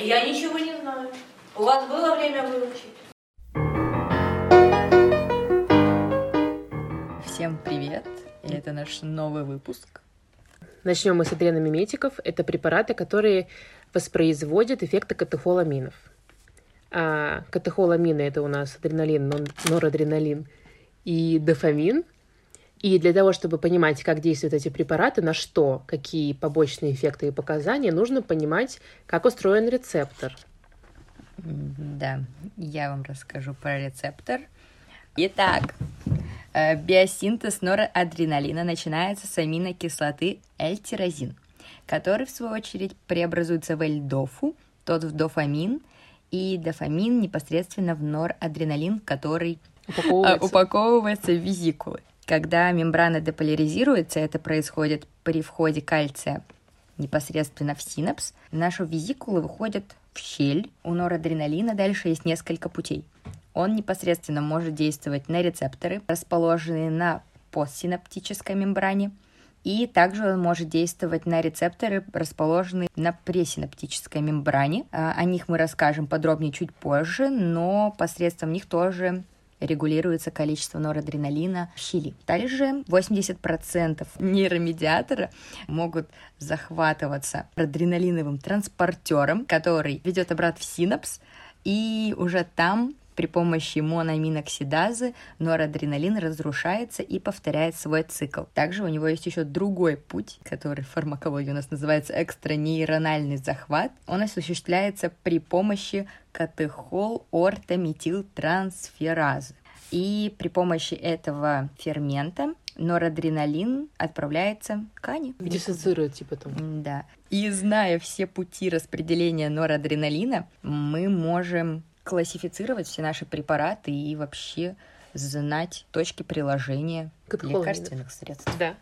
Я ничего не знаю. У вас было время выучить? Всем привет! И это наш новый выпуск. Начнем мы с адреномиметиков. Это препараты, которые воспроизводят эффекты катехоламинов. А катехоламины это у нас адреналин, норадреналин и дофамин. И для того, чтобы понимать, как действуют эти препараты, на что, какие побочные эффекты и показания, нужно понимать, как устроен рецептор. Да, я вам расскажу про рецептор. Итак, э, биосинтез норадреналина начинается с аминокислоты L-тирозин, который, в свою очередь, преобразуется в L-дофу, тот в дофамин, и дофамин непосредственно в норадреналин, который упаковывается, упаковывается в визикулы. Когда мембрана деполяризируется, это происходит при входе кальция непосредственно в синапс, нашу визикулу выходит в щель. У норадреналина дальше есть несколько путей. Он непосредственно может действовать на рецепторы, расположенные на постсинаптической мембране, и также он может действовать на рецепторы, расположенные на пресинаптической мембране. О них мы расскажем подробнее чуть позже, но посредством них тоже регулируется количество норадреналина в щели. Также 80% нейромедиатора могут захватываться адреналиновым транспортером, который ведет обратно в синапс, и уже там при помощи моноаминоксидазы норадреналин разрушается и повторяет свой цикл. Также у него есть еще другой путь, который в фармакологии у нас называется экстранейрональный захват. Он осуществляется при помощи катехол-ортометилтрансферазы. И при помощи этого фермента норадреналин отправляется к ткани. Диссоциирует, типа там. Да. И зная все пути распределения норадреналина, мы можем классифицировать все наши препараты и вообще знать точки приложения лекарственных средств. Да.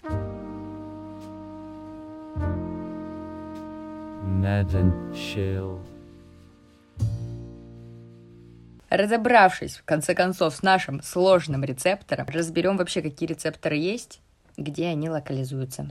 Разобравшись, в конце концов, с нашим сложным рецептором, разберем вообще, какие рецепторы есть, где они локализуются.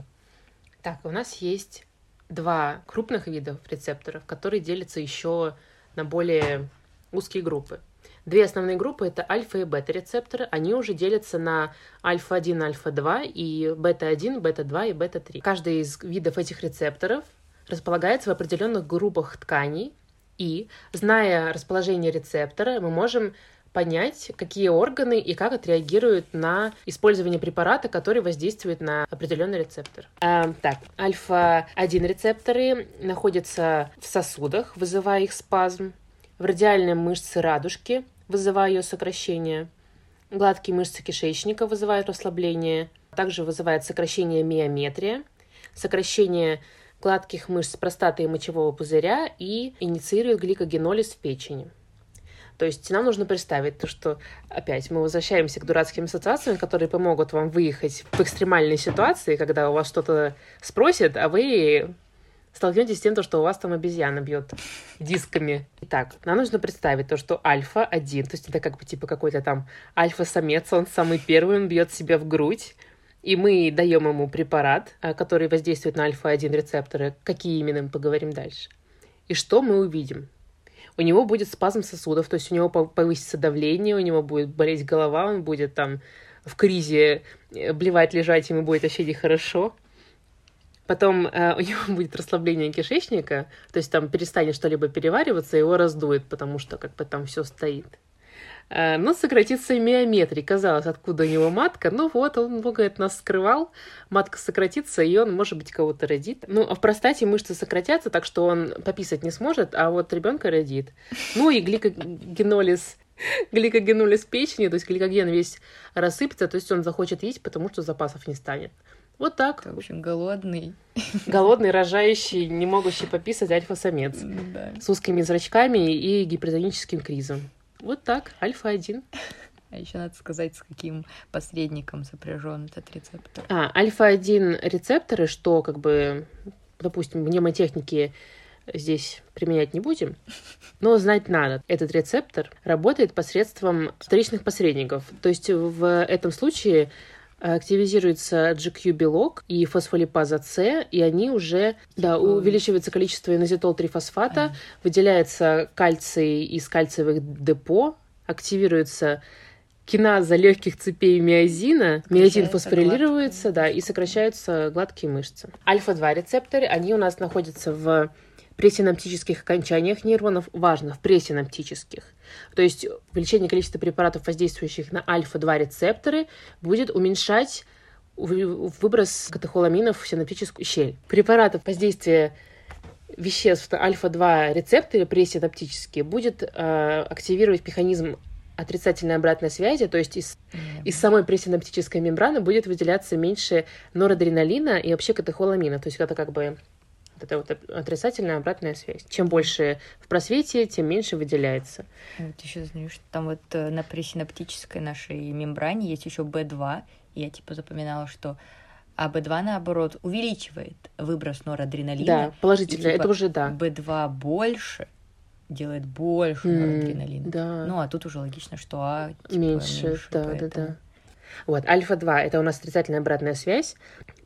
Так, у нас есть два крупных вида рецепторов, которые делятся еще на более узкие группы. Две основные группы – это альфа и бета-рецепторы. Они уже делятся на альфа-1, альфа-2 и бета-1, бета-2 и бета-3. Каждый из видов этих рецепторов располагается в определенных группах тканей, и, зная расположение рецептора, мы можем понять, какие органы и как отреагируют на использование препарата, который воздействует на определенный рецептор. А, так, альфа-1 рецепторы находятся в сосудах, вызывая их спазм в радиальной мышце радужки, вызывая ее сокращение. Гладкие мышцы кишечника вызывают расслабление. Также вызывает сокращение миометрия, сокращение гладких мышц простаты и мочевого пузыря и инициирует гликогенолиз в печени. То есть нам нужно представить то, что опять мы возвращаемся к дурацким ассоциациям, которые помогут вам выехать в экстремальной ситуации, когда у вас что-то спросят, а вы столкнетесь с тем, что у вас там обезьяна бьет дисками. Итак, нам нужно представить то, что альфа-1, то есть это как бы типа какой-то там альфа-самец, он самый первый, он бьет себя в грудь, и мы даем ему препарат, а, который воздействует на альфа-1 рецепторы. Какие именно, мы поговорим дальше. И что мы увидим? У него будет спазм сосудов, то есть у него повысится давление, у него будет болеть голова, он будет там в кризе э, блевать, лежать, ему будет вообще нехорошо. Потом э, у него будет расслабление кишечника, то есть там перестанет что-либо перевариваться, его раздует, потому что как бы там все стоит. Э, но сократится и миометрий. Казалось, откуда у него матка. Ну вот, он много от нас скрывал. Матка сократится, и он, может быть, кого-то родит. Ну, а в простате мышцы сократятся, так что он пописать не сможет, а вот ребенка родит. Ну и гликогенолиз гликогенулиз печени, то есть гликоген весь рассыпется, то есть он захочет есть, потому что запасов не станет. Вот так. В общем, голодный. Голодный, рожающий, не могущий пописать альфа-самец. Да. С узкими зрачками и гипертоническим кризом. Вот так, альфа-1. А еще надо сказать, с каким посредником сопряжен этот рецептор. А, альфа-1 рецепторы, что как бы, допустим, мнемотехники здесь применять не будем, но знать надо. Этот рецептор работает посредством вторичных посредников. То есть в этом случае активизируется GQ-белок и фосфолипаза С, и они уже, да, увеличивается количество инозитол-3-фосфата, выделяется кальций из кальциевых депо, активируется киназа легких цепей миозина, миозин фосфорилируется, да, и сокращаются гладкие мышцы. Альфа-2 рецепторы, они у нас находятся в пресинаптических окончаниях нейронов, важно, в пресинаптических. То есть увеличение количества препаратов, воздействующих на альфа-2 рецепторы, будет уменьшать вы- выброс катехоламинов в синаптическую щель. Препаратов воздействия веществ на альфа-2 рецепторы пресинаптические будет э, активировать механизм отрицательной обратной связи, то есть из, из самой пресинаптической мембраны будет выделяться меньше норадреналина и вообще катехоламина. То есть это как бы вот эта вот отрицательная обратная связь. Чем больше в просвете, тем меньше выделяется. Вот еще знаю, что там вот э, на пресинаптической нашей мембране есть еще B2, и я типа запоминала, что а B2 наоборот увеличивает выброс норадреналина. Да, положительно. И, типа, это уже да. B2 больше делает больше М, норадреналина. Да. Ну, а тут уже логично, что А типа, меньше, да, да, поэтому- да. Вот, альфа-2 это у нас отрицательная обратная связь.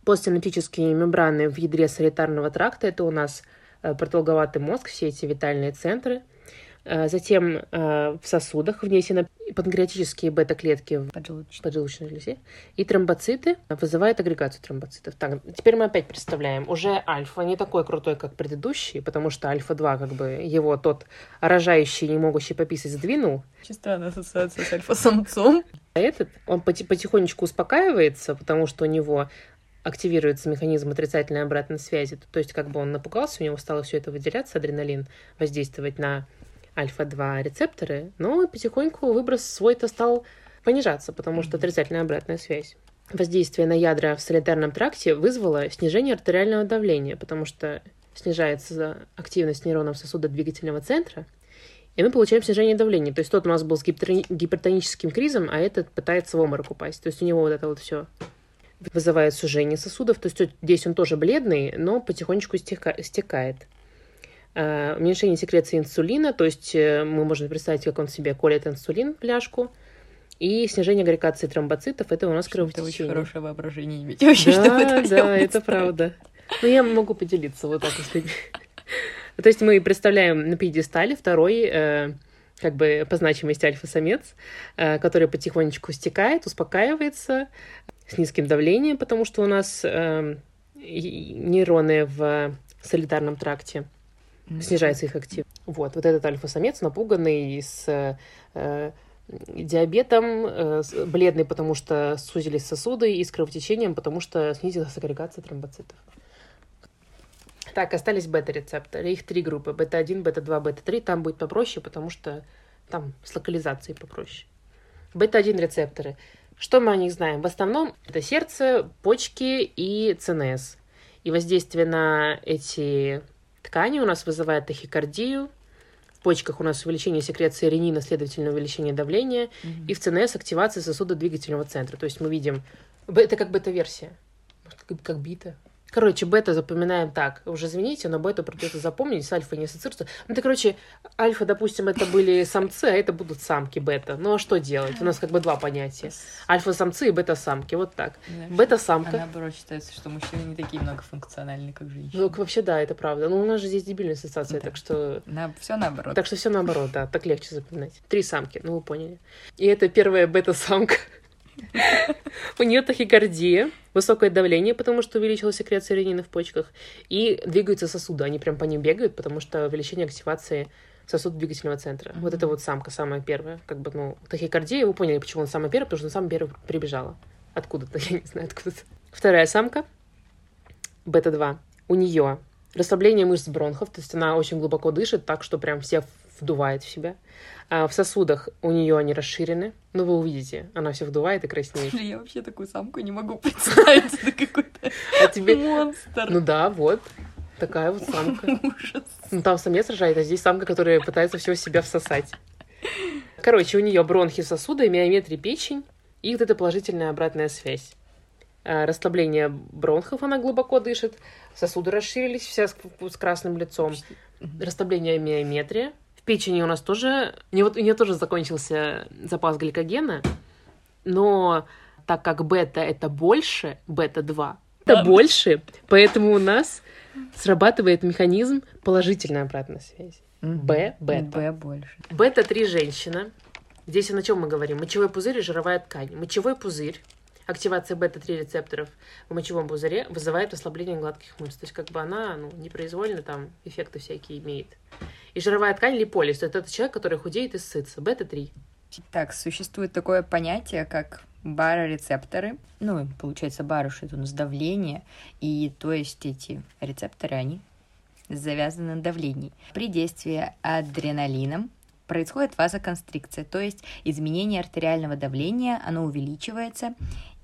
Постсинаптические мембраны в ядре солитарного тракта это у нас э, продолговатый мозг, все эти витальные центры. Э, Затем э, в сосудах внесены панкреатические бета-клетки в Поджелудочный. поджелудочной железе. И тромбоциты вызывают агрегацию тромбоцитов. Так, теперь мы опять представляем. Уже альфа не такой крутой, как предыдущий, потому что альфа-2, как бы, его тот рожающий, не могущий пописать, сдвинул. Очень странная ассоциация с альфа-самцом. А этот, он поти- потихонечку успокаивается, потому что у него активируется механизм отрицательной обратной связи. То есть, как бы он напугался, у него стало все это выделяться, адреналин, воздействовать на альфа-2 рецепторы, но потихоньку выброс свой-то стал понижаться, потому что отрицательная обратная связь. Воздействие на ядра в солитарном тракте вызвало снижение артериального давления, потому что снижается активность нейронов сосуда двигательного центра, и мы получаем снижение давления. То есть тот у нас был с гипертони- гипертоническим кризом, а этот пытается в обморок упасть. То есть у него вот это вот все вызывает сужение сосудов. То есть здесь он тоже бледный, но потихонечку стека- стекает. Э, Уменьшение секреции инсулина, то есть э, мы можем представить, как он себе колет инсулин в ляжку. И снижение агрегации тромбоцитов, это у нас Это очень кровотечение. хорошее воображение иметь. Вообще, Да, это да, это правда. Ну, я могу поделиться вот так. То есть мы представляем на пьедестале второй, э, как бы по значимости альфа-самец, который потихонечку стекает, успокаивается с низким давлением, потому что у нас э, нейроны в солитарном тракте снижается их актив. Вот, вот этот альфа-самец напуганный с э, диабетом, э, бледный, потому что сузились сосуды, и с кровотечением, потому что снизилась агрегация тромбоцитов. Так, остались бета-рецепторы. Их три группы. Бета-1, бета-2, бета-3. Там будет попроще, потому что там с локализацией попроще. Бета-1 рецепторы. Что мы о них знаем? В основном это сердце, почки и ЦНС. И воздействие на эти ткани у нас вызывает тахикардию. В почках у нас увеличение секреции ренина, следовательно, увеличение давления. Мгм. И в ЦНС активация сосудодвигательного центра. То есть мы видим... Это как бета-версия. Может, Как, как бита. Короче, бета запоминаем так. Уже извините, но бету придется запомнить, с альфа не ассоциируется. Ну, это, короче, альфа, допустим, это были самцы, а это будут самки бета. Ну, а что делать? У нас как бы два понятия. Альфа-самцы и бета-самки. Вот так. Бета-самка. А наоборот считается, что мужчины не такие многофункциональные, как женщины. Ну, вообще, да, это правда. Ну, у нас же здесь дебильная ассоциация, Да. так что... На... Все наоборот. Так что все наоборот, да, так легче запоминать. Три самки, ну вы поняли. И это первая бета-самка. У нее тахикардия, высокое давление, потому что увеличилась секреция ренина в почках, и двигаются сосуды. Они прям по ним бегают, потому что увеличение активации сосуд двигательного центра. Вот это вот самка самая первая. Как бы, ну, тахикардия, вы поняли, почему она самая первая, потому что она самая первая прибежала. Откуда-то, я не знаю, откуда-то. Вторая самка, бета-2, у нее расслабление мышц бронхов, то есть она очень глубоко дышит, так что прям все вдувает в себя. А в сосудах у нее они расширены. Ну, вы увидите, она все вдувает и краснеет. Я вообще такую самку не могу представить. Это какой-то А тебе... монстр. Ну да, вот. Такая вот самка. Ужас. Ну, там самец рожает, а здесь самка, которая пытается все себя всосать. Короче, у нее бронхи сосуда, миометрия печень и вот эта положительная обратная связь. А, Расслабление бронхов, она глубоко дышит, сосуды расширились, вся с, с красным лицом. Расслабление миометрия. Печени у нас тоже... У нее, у нее тоже закончился запас гликогена, но так как бета это больше, бета-2, это больше, поэтому у нас срабатывает механизм положительной обратной связи. Б, бета. Б больше. Бета-3 женщина. Здесь о чем мы говорим? Мочевой пузырь и жировая ткань. Мочевой пузырь, активация бета-3 рецепторов в мочевом пузыре вызывает ослабление гладких мышц. То есть как бы она ну, непроизвольно там эффекты всякие имеет. И жировая ткань липолиз. Это тот человек, который худеет и сытся. Бета-3. Так, существует такое понятие, как барорецепторы. Ну, получается, барыш это у нас давление, и то есть эти рецепторы, они завязаны на давлении. При действии адреналином происходит вазоконстрикция, то есть изменение артериального давления, оно увеличивается,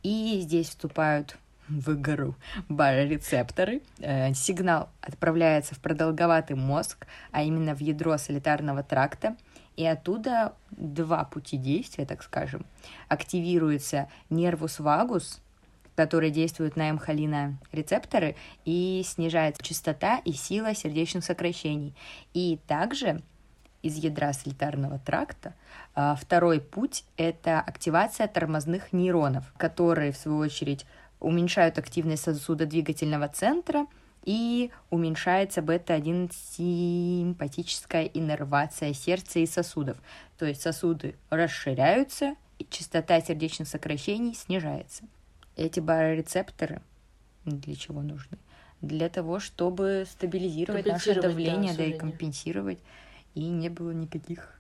и здесь вступают в игру барорецепторы. Э, сигнал отправляется в продолговатый мозг, а именно в ядро солитарного тракта, и оттуда два пути действия, так скажем. Активируется нервус вагус, который действует на м рецепторы и снижает частота и сила сердечных сокращений. И также из ядра солитарного тракта. А, второй путь — это активация тормозных нейронов, которые, в свою очередь, уменьшают активность сосудодвигательного центра и уменьшается бета-1 симпатическая иннервация сердца и сосудов. То есть сосуды расширяются, и частота сердечных сокращений снижается. Эти барорецепторы для чего нужны? Для того, чтобы стабилизировать наше давление, да, да и компенсировать, и не было никаких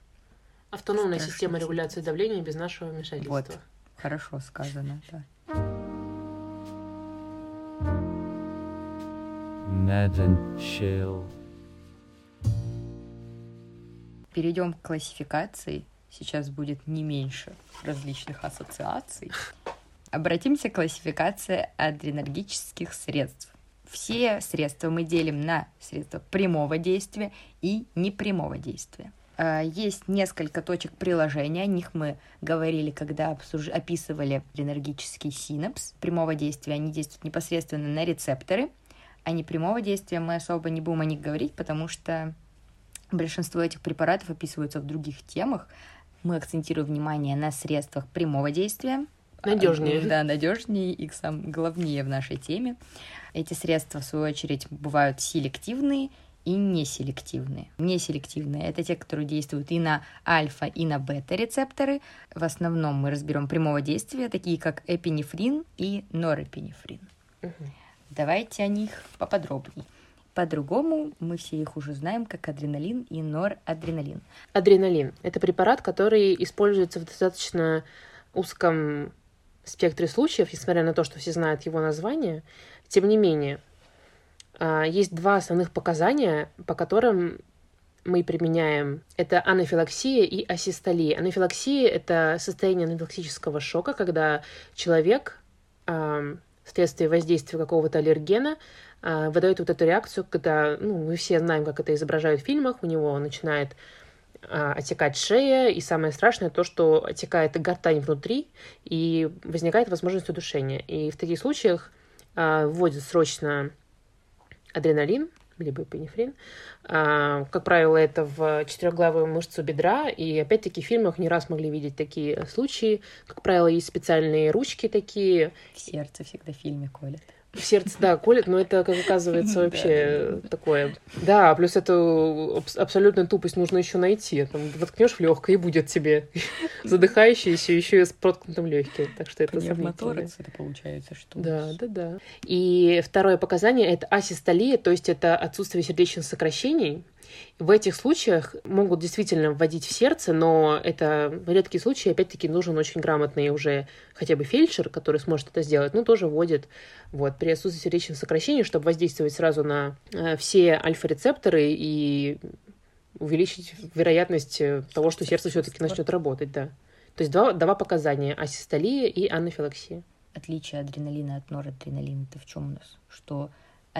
Автономная система регуляции давления без нашего вмешательства. Вот, хорошо сказано, да. Перейдем к классификации. Сейчас будет не меньше различных ассоциаций. Обратимся к классификации адренергических средств. Все средства мы делим на средства прямого действия и непрямого действия. А, есть несколько точек приложения, о них мы говорили, когда обсуж... описывали энергический синапс. Прямого действия они действуют непосредственно на рецепторы, а непрямого действия мы особо не будем о них говорить, потому что большинство этих препаратов описываются в других темах. Мы акцентируем внимание на средствах прямого действия, Надежнее. Да, надежнее и сам главнее в нашей теме. Эти средства, в свою очередь, бывают селективные и неселективные. Неселективные — это те, которые действуют и на альфа, и на бета-рецепторы. В основном мы разберем прямого действия, такие как эпинефрин и норэпинефрин. Угу. Давайте о них поподробнее. По-другому мы все их уже знаем, как адреналин и норадреналин. Адреналин — это препарат, который используется в достаточно узком спектре случаев, несмотря на то, что все знают его название, тем не менее, а, есть два основных показания, по которым мы применяем. Это анафилаксия и асистолия. Анафилаксия — это состояние анафилактического шока, когда человек вследствие воздействия какого-то аллергена выдает вот эту реакцию, когда, ну, мы все знаем, как это изображают в фильмах, у него начинает а, отекать шея, и самое страшное то, что отекает гортань внутри, и возникает возможность удушения. И в таких случаях а, вводят срочно адреналин, либо пенифрин. А, как правило, это в четырехглавую мышцу бедра, и опять-таки в фильмах не раз могли видеть такие случаи. Как правило, есть специальные ручки такие. Сердце всегда в фильме колят в сердце, да, колет, но это, как оказывается, вообще такое. Да, плюс эту абсолютную тупость нужно еще найти. Там воткнешь в легкое и будет тебе задыхающийся еще и с проткнутым легким. Так что это Пневмоторакс это получается, что Да, да, да. И второе показание — это асистолия, то есть это отсутствие сердечных сокращений. В этих случаях могут действительно вводить в сердце, но это редкие случаи, опять-таки нужен очень грамотный уже хотя бы фельдшер, который сможет это сделать, но тоже вводит вот, при отсутствии сердечных сокращений, чтобы воздействовать сразу на э, все альфа-рецепторы и увеличить вероятность э, того, что сердце все-таки начнет работать, да. То есть два, два показания – асистолия и анафилаксия. Отличие адреналина от норадреналина это в чем у нас? Что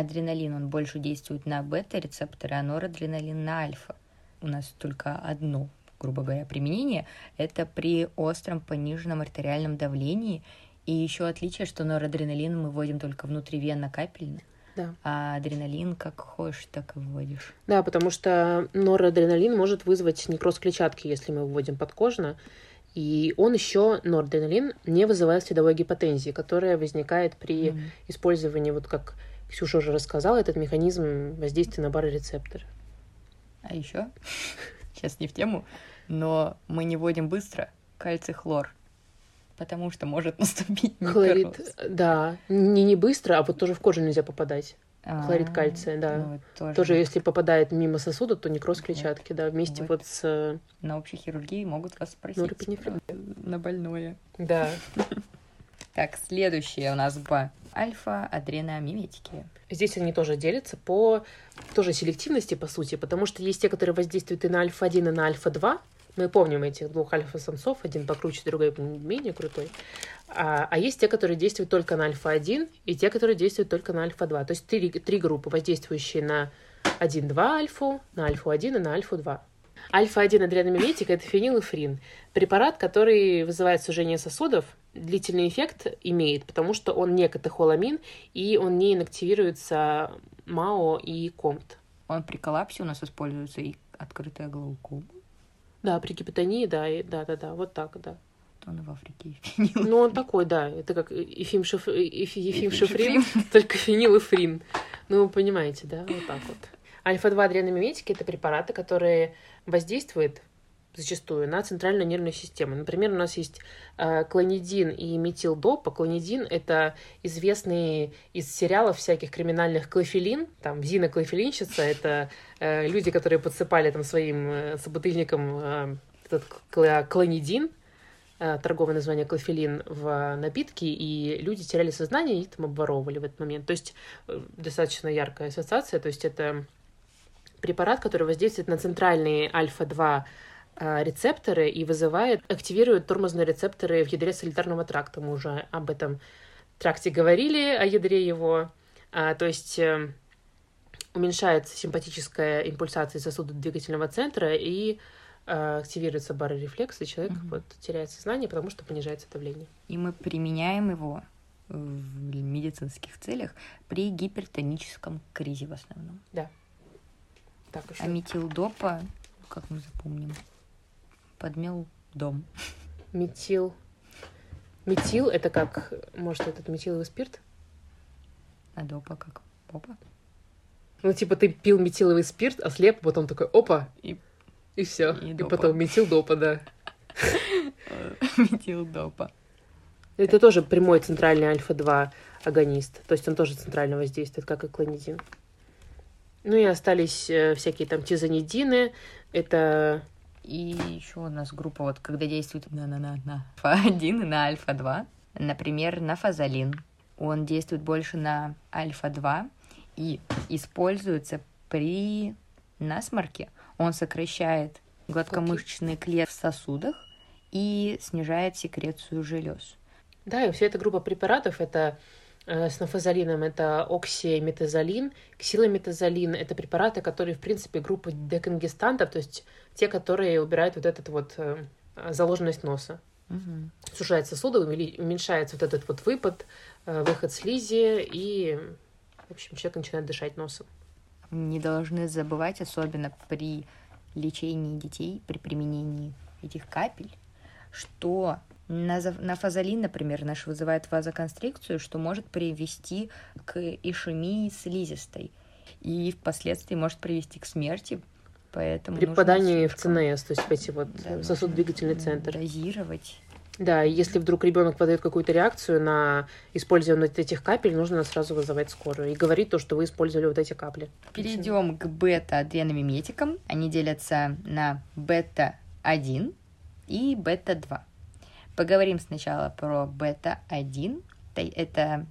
адреналин, он больше действует на бета-рецепторы, а норадреналин на альфа. У нас только одно, грубо говоря, применение. Это при остром пониженном артериальном давлении. И еще отличие, что норадреналин мы вводим только внутривенно капельно. Да. А адреналин как хочешь, так и вводишь. Да, потому что норадреналин может вызвать некроз клетчатки, если мы вводим подкожно. И он еще, норадреналин, не вызывает следовой гипотензии, которая возникает при Мгм. использовании, вот как Ксюша уже рассказала, этот механизм воздействия на барорецепторы. А еще, сейчас не в тему, но мы не вводим быстро кальций-хлор, потому что может наступить Хлорид, некроз. да, не, не быстро, а вот тоже в кожу нельзя попадать. Хлорид А, кальция, да. ну, это Тоже, если попадает мимо сосуда, то некроз клетчатки, да, вместе Вот. вот, с... э, На общей хирургии могут вас спросить э, на больное. Да. Так, следующее у нас по альфа-адреномиметики. Здесь они тоже делятся по тоже селективности, по сути, потому что есть те, которые воздействуют и на альфа-1, и на альфа-2. Мы помним этих двух альфа-самцов, один покруче, другой менее крутой. А, а есть те, которые действуют только на альфа-1, и те, которые действуют только на альфа-2. То есть три, три группы, воздействующие на 1-2 альфу, на альфу-1 и на альфу-2. Альфа-1 адреномиметик – это фенилэфрин. Препарат, который вызывает сужение сосудов, длительный эффект имеет, потому что он не катехоламин, и он не инактивируется МАО и КОМТ. Он при коллапсе у нас используется и открытая глаукома. Да, при гипотонии, да, и- да, да, да, вот так, да. Он в Африке фенил. Ну, он такой, да, это как Ефим, Шиф... Ефи- Ефим Шифрин, только фенилэфрин. Ну, вы понимаете, да, вот так вот. Альфа-2 адреномиметики – это препараты, которые воздействуют зачастую на центральную нервную систему. Например, у нас есть э, клонидин и метилдопа. Клонидин – это известный из сериалов всяких криминальных клофелин. Там Зина Клофелинщица – это э, люди, которые подсыпали там своим э, собутыльникам э, этот клонидин, э, торговое название клофелин в напитки, и люди теряли сознание и там обворовывали в этот момент. То есть э, достаточно яркая ассоциация. То есть это препарат, который воздействует на центральные альфа-2 э, рецепторы и вызывает, активирует тормозные рецепторы в ядре солитарного тракта. Мы уже об этом тракте говорили, о ядре его. А, то есть э, уменьшается симпатическая импульсация сосудов двигательного центра и э, активируется барорефлекс, и человек Мгм. вот, теряет сознание, потому что понижается давление. И мы применяем его в медицинских целях при гипертоническом кризе в основном. Так, еще. А метилдопа, как мы запомним, подмел дом. Метил. Метил это как, может, этот метиловый спирт? А допа как попа. Ну, типа, ты пил метиловый спирт, ослеп, потом такой, опа, И и все. И И, допа. потом метил допа, да. метилдопа. Это тоже прямой центральный альфа-2 агонист. То есть он тоже центрально воздействует, как и клонидин. Ну и остались э, всякие там тизанидины. Это И еще у нас группа, вот когда действует на, на, на, на альфа-1 и на альфа-2. Например, нафазолин. Он действует больше на альфа-2 и используется при насморке. Он сокращает гладкомышечные клетки в сосудах и снижает секрецию желез. Да, и вся эта группа препаратов, это с нафазолином, это оксиметазолин, ксилометазолин, это препараты, которые, в принципе, группа деконгестантов, то есть те, которые убирают вот этот вот э, заложенность носа. Мгм. Сужает сосуды, уменьшается вот этот вот выпад, э, выход слизи, и, в общем, человек начинает дышать носом. Не должны забывать, особенно при лечении детей, при применении этих капель, что наза- нафазолин, например, наш вызывает вазоконстрикцию, что может привести к ишемии слизистой и впоследствии может привести к смерти. Поэтому При попадании в ЦНС, то есть в эти вот да, м, центр. Дозировать. Да, и если вдруг ребенок подает какую-то реакцию на использование вот этих капель, нужно сразу вызывать скорую и говорить то, что вы использовали вот эти капли. Перейдем к бета-адреnomиметикам. Они делятся на бета-1 и бета-2. Поговорим сначала про бета-1. Та- Это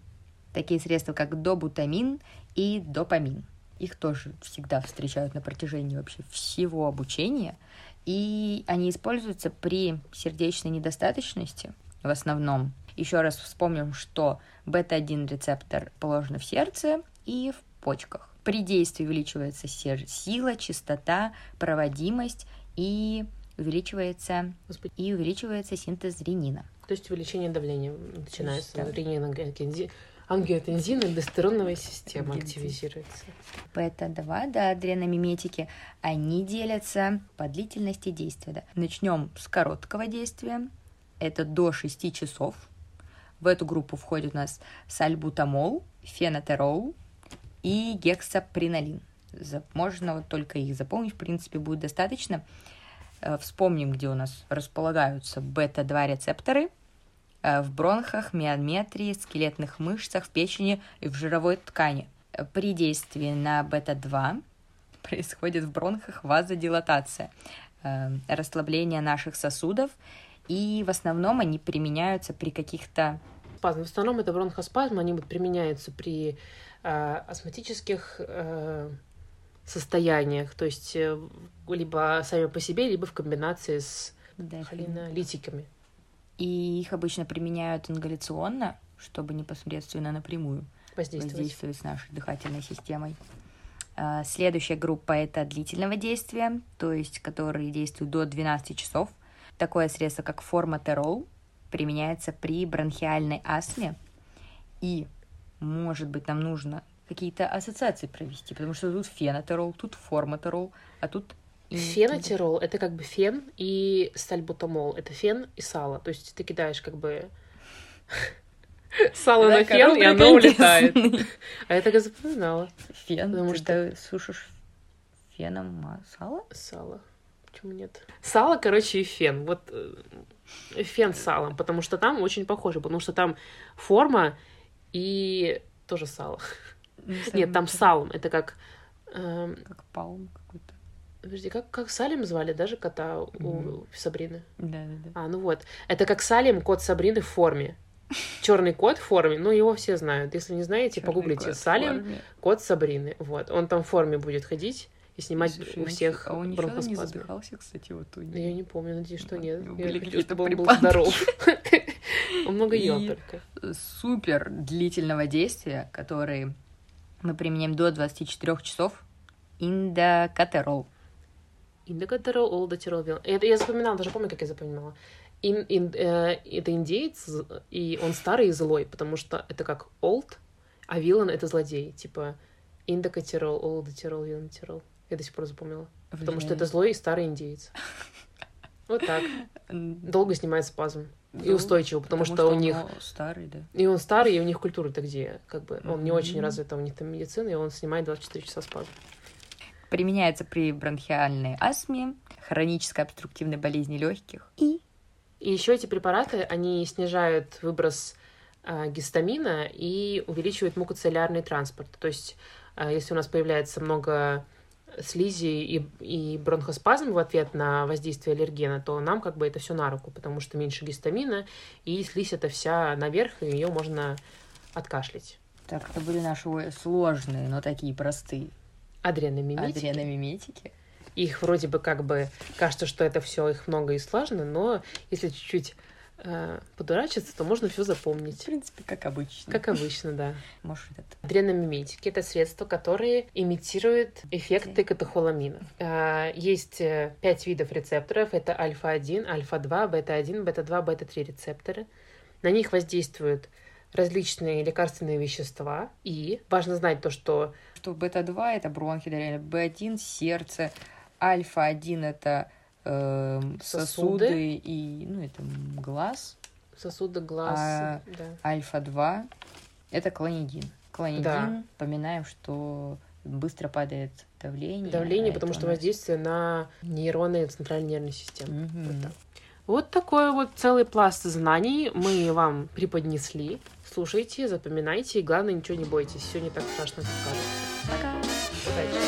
такие средства, как добутамин и допамин. Их тоже всегда встречают на протяжении вообще всего обучения. И они используются при сердечной недостаточности в основном. Еще раз вспомним, что бета-1 рецептор положен в сердце и в почках. При действии увеличивается сила, частота, проводимость и увеличивается, и увеличивается синтез ренина. То есть увеличение давления начинается. Да. рениногензи- ангиотензин и альдостероновая система активизируется. Бета-2, да, адреномиметики, они делятся по длительности действия. Да. Начнем с короткого действия. Это до 6 часов. В эту группу входит у нас сальбутамол, фенотерол и гексапринолин. Можно вот только их запомнить, в принципе, будет достаточно. Э, Вспомним, где у нас располагаются бета-2 рецепторы э, в бронхах, миометрии, скелетных мышцах, в печени и в жировой ткани. При действии на бета-2 происходит в бронхах вазодилатация, э, расслабление наших сосудов, и в основном они применяются при каких-то. В основном это бронхоспазм, они вот применяются при э, астматических э, состояниях, то есть э, либо сами по себе, либо в комбинации с да, холинолитиками. и их обычно применяют ингаляционно, чтобы непосредственно напрямую Воздействовать. воздействовать с нашей дыхательной системой. А, Следующая группа это длительного действия, то есть которые действуют до 12 часов. Такое средство, как форматерол, применяется при бронхиальной астме. И, может быть, нам нужно какие-то ассоциации провести, потому что тут фенотерол, тут форматерол, а тут... Фенотерол это как бы фен и сальбутамол. Это фен и сало. То есть ты кидаешь как бы сало на фен, и оно улетает. А я так и запоминала. Фен, Потому что- сушишь феном масало? Сало. Почему нет? Сало, короче, и фен. Вот э, фен с салом, потому что там очень похоже, потому что там форма и тоже сало. Нет, там салом. Это как... эм, Как палм какой-то. Подожди, как, как Салим звали, даже кота у Мгм. Сабрины? Да-да-да. А, ну вот. Это как Салим, кот Сабрины в форме. Черный кот в форме, ну его все знают. Если не знаете, Чёрный погуглите. кот Салим, кот Сабрины. Вот. Он там в форме будет ходить и снимать Слушай, у он всех А он ничего не задыхался, кстати, вот у Да Я не помню, надеюсь, что нет. него Я были хочу, чтобы он был здоров. Он много ел только. супер длительного действия, который мы применяем до 24 часов, индокатерол. Индокатерол, олдотерол. Это я запоминала, даже помню, как я запоминала. Ин- ин- э, это индеец, и он старый и злой, потому что это как олд, а вилан — это злодей. Типа индокатерол, олдотерол, вилантерол. Я до сих пор запомнила. Потому что это злой и старый индеец. Вот так. Долго снимает спазм. И устойчиво, потому, что, у них... он старый, да. И он старый, и у них культура-то где? Как бы он не очень развита, у них там медицина, и он снимает 24 часа спазм. Применяется при бронхиальной астме, хронической обструктивной болезни легких и И еще эти препараты, они снижают выброс а, гистамина и увеличивают мукоцеллярный транспорт. То есть, а, если у нас появляется много слизи и, и бронхоспазм в ответ на воздействие аллергена, то нам как бы это все на руку, потому что меньше гистамина, и слизь это вся наверх, и ее можно откашлять. Так, это были наши сложные, но такие простые Адреномиметики. адреномиметики. Их вроде бы как бы кажется, что это все их много и сложно, но если чуть-чуть э, подурачиться, то можно все В запомнить. принципе, как обычно. Как обычно, да. Может, этот Адреномиметики — это средства, которые имитируют эффекты катехоламина. А, Есть э, пять видов рецепторов. Это альфа-1, альфа-2, бета-1, бета-2, бета-3 рецепторы. На них воздействуют различные лекарственные вещества. И важно знать то, что что бета-2 это бронхи, реально, Б1 сердце, альфа-1 это эм, Сосуды. сосуды и, ну, это глаз, сосуды, глаз... А, да. альфа-2 это клонидин. Клонидин, Да. поминаем, что быстро падает давление. Давление, а потому что воздействие на нейроны центральной нервной системы. Мгм. Вот так. Вот такой вот целый пласт знаний мы вам преподнесли. Слушайте, запоминайте и, главное, ничего не бойтесь. Все не так страшно, как кажется. Пока!